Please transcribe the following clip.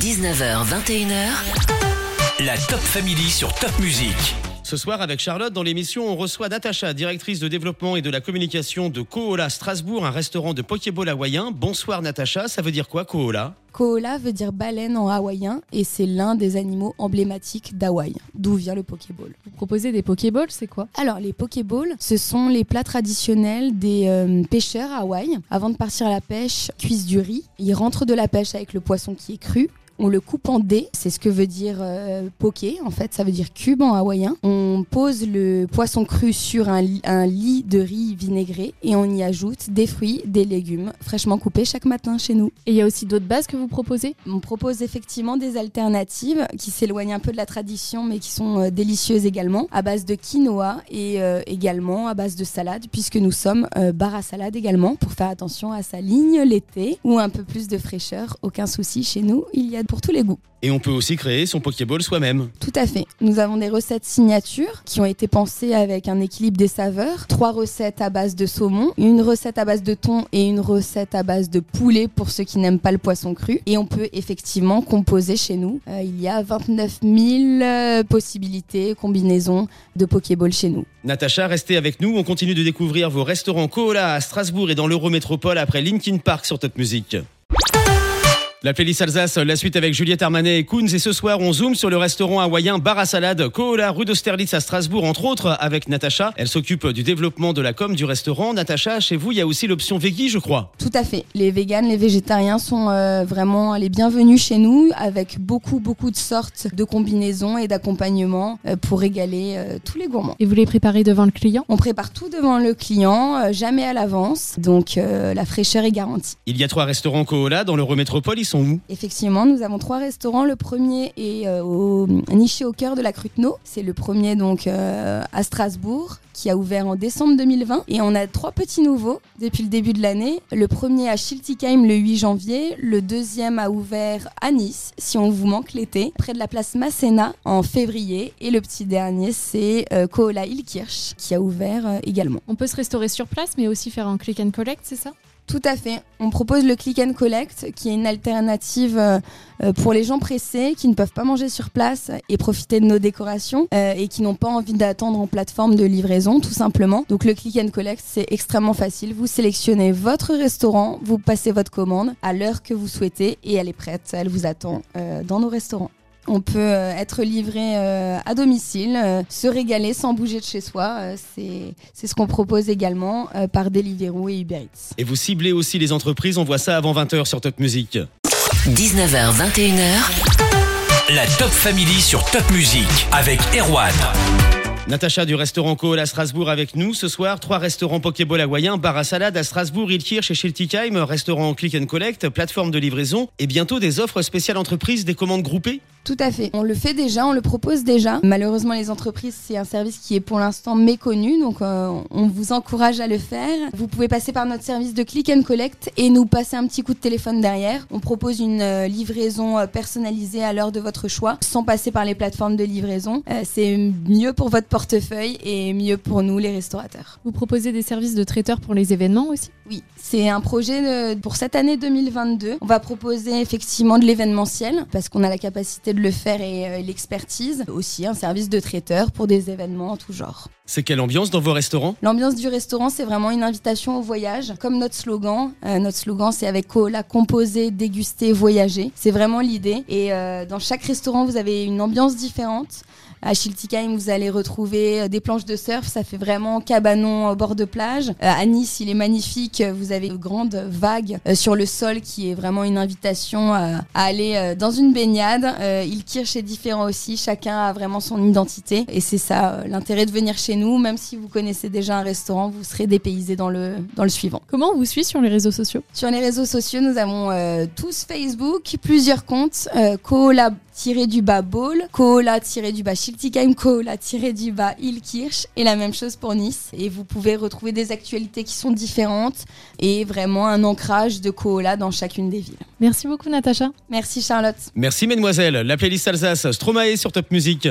19h, 21h. La Top Family sur Top Music. Ce soir, avec Charlotte, dans l'émission, on reçoit Natacha, directrice de développement et de la communication de Kohola Strasbourg, un restaurant de Pokéball hawaïen. Bonsoir Natacha, ça veut dire quoi Kohola? Koala veut dire baleine en hawaïen et c'est l'un des animaux emblématiques d'Hawaï, d'où vient le Pokéball? Vous proposez des Pokéballs, c'est quoi? Alors les Pokéballs, ce sont les plats traditionnels des euh, pêcheurs à Hawaï. Avant de partir à la pêche, cuisent du riz. Ils rentrent de la pêche avec le poisson qui est cru. On le coupe en dés, c'est ce que veut dire euh, poké, en fait, ça veut dire cube en hawaïen. On pose le poisson cru sur un, li- un lit de riz vinaigré et on y ajoute des fruits, des légumes fraîchement coupés chaque matin chez nous. Et il y a aussi d'autres bases que vous proposez? On propose effectivement des alternatives qui s'éloignent un peu de la tradition mais qui sont euh, délicieuses également, à base de quinoa et euh, également à base de salade puisque nous sommes euh, bar à salade également pour faire attention à sa ligne l'été ou un peu plus de fraîcheur, aucun souci chez nous, il y a pour tous les goûts. Et on peut aussi créer son Pokéball soi-même. Tout à fait. Nous avons des recettes signatures qui ont été pensées avec un équilibre des saveurs. Trois recettes à base de saumon, une recette à base de thon et une recette à base de poulet pour ceux qui n'aiment pas le poisson cru. Et on peut effectivement composer chez nous. Euh, il y a 29 000 euh, possibilités, combinaisons de Pokéball chez nous. Natacha, restez avec nous, on continue de découvrir vos restaurants Kohola à Strasbourg et dans l'Eurométropole après Linkin Park sur Top Music. La playlist Alsace, la suite avec Juliette Armanet et Koons. Et ce soir, on zoome sur le restaurant hawaïen Bar à Salade, Kohola, rue d'Austerlitz à Strasbourg, entre autres, avec Natacha. Elle s'occupe du développement de la com du restaurant. Natacha, chez vous, il y a aussi l'option veggie, je crois. Tout à fait. Les véganes, les végétariens sont euh, vraiment les bienvenus chez nous avec beaucoup, beaucoup de sortes de combinaisons et d'accompagnements euh, pour régaler euh, tous les gourmands. Et vous les préparez devant le client? On prépare tout devant le client, euh, jamais à l'avance, donc euh, la fraîcheur est garantie. Il y a trois restaurants Kohola dans l'Eurométropole, ils sont où Effectivement, nous avons trois restaurants. Le premier est euh, au, niché au cœur de la Cruteno. C'est le premier donc euh, à Strasbourg qui a ouvert en décembre 2020. Et on a trois petits nouveaux depuis le début de l'année. Le premier à Schiltigheim le 8 janvier. Le deuxième a ouvert à Nice, si on vous manque l'été, près de la place Masséna en février. Et le petit dernier, c'est euh, Kohola Ilkirch qui a ouvert euh, également. On peut se restaurer sur place, mais aussi faire un click and collect, c'est ça? Tout à fait. On propose le click and collect, qui est une alternative euh, euh, pour les gens pressés qui ne peuvent pas manger sur place et profiter de nos décorations euh, et qui n'ont pas envie d'attendre en plateforme de livraison, tout simplement. Donc le click and collect, c'est extrêmement facile. Vous sélectionnez votre restaurant, vous passez votre commande à l'heure que vous souhaitez et elle est prête. Elle vous attend dans nos restaurants. On peut euh, être livré euh, à domicile, euh, se régaler sans bouger de chez soi. C'est c'est ce qu'on propose également par Deliveroo et Uber Eats. Et vous ciblez aussi les entreprises, on voit ça avant 20h sur Top Music. 19h, 21h. La Top Family sur Top Music avec Erwan. Natacha du restaurant Kohola Strasbourg avec nous ce soir. Trois restaurants Pokéball hawaïens, bar à salade à Strasbourg, Ilkirch et Schiltigheim, restaurant click and collect, plateforme de livraison et bientôt des offres spéciales entreprises, des commandes groupées. Tout à fait. On le fait déjà, on le propose déjà. Malheureusement, les entreprises, c'est un service qui est pour l'instant méconnu, donc euh, on vous encourage à le faire. Vous pouvez passer par notre service de click and collect et nous passer un petit coup de téléphone derrière. On propose une euh, livraison euh, personnalisée à l'heure de votre choix, sans passer par les plateformes de livraison. C'est mieux pour votre portefeuille et mieux pour nous, les restaurateurs. Vous proposez des services de traiteur pour les événements aussi? Oui, c'est un projet de- pour cette année 2022. On va proposer effectivement de l'événementiel parce qu'on a la capacité de le faire et euh, l'expertise. Aussi un service de traiteur pour des événements en tout genre. C'est quelle ambiance dans vos restaurants? L'ambiance du restaurant, c'est vraiment une invitation au voyage. Comme notre slogan, euh, notre slogan c'est avec Koala, composer, déguster, voyager. C'est vraiment l'idée. Et euh, dans chaque restaurant, vous avez une ambiance différente. À Schiltigheim, vous allez retrouver euh, des planches de surf, ça fait vraiment cabanon au bord de plage. Euh, à Nice, il est magnifique, vous avez de grandes vagues euh, sur le sol qui est vraiment une invitation à, à aller euh, dans une baignade. Euh, Ilkirch est différent aussi, chacun a vraiment son identité et c'est ça euh, l'intérêt de venir chez nous, même si vous connaissez déjà un restaurant, vous serez dépaysé dans le, dans le suivant. Comment on vous suit sur les réseaux sociaux? Sur les réseaux sociaux, nous avons euh, tous Facebook, plusieurs comptes, euh, Koala-du-bas Ball, Koala-du-bas Schiltigheim, Koala-du-bas Ilkirch et la même chose pour Nice. Et vous pouvez retrouver des actualités qui sont différentes et vraiment un ancrage de Koala dans chacune des villes. Merci beaucoup Natacha. Merci Charlotte. Merci mesdemoiselles. La playlist Alsace, Stromae sur Top Music.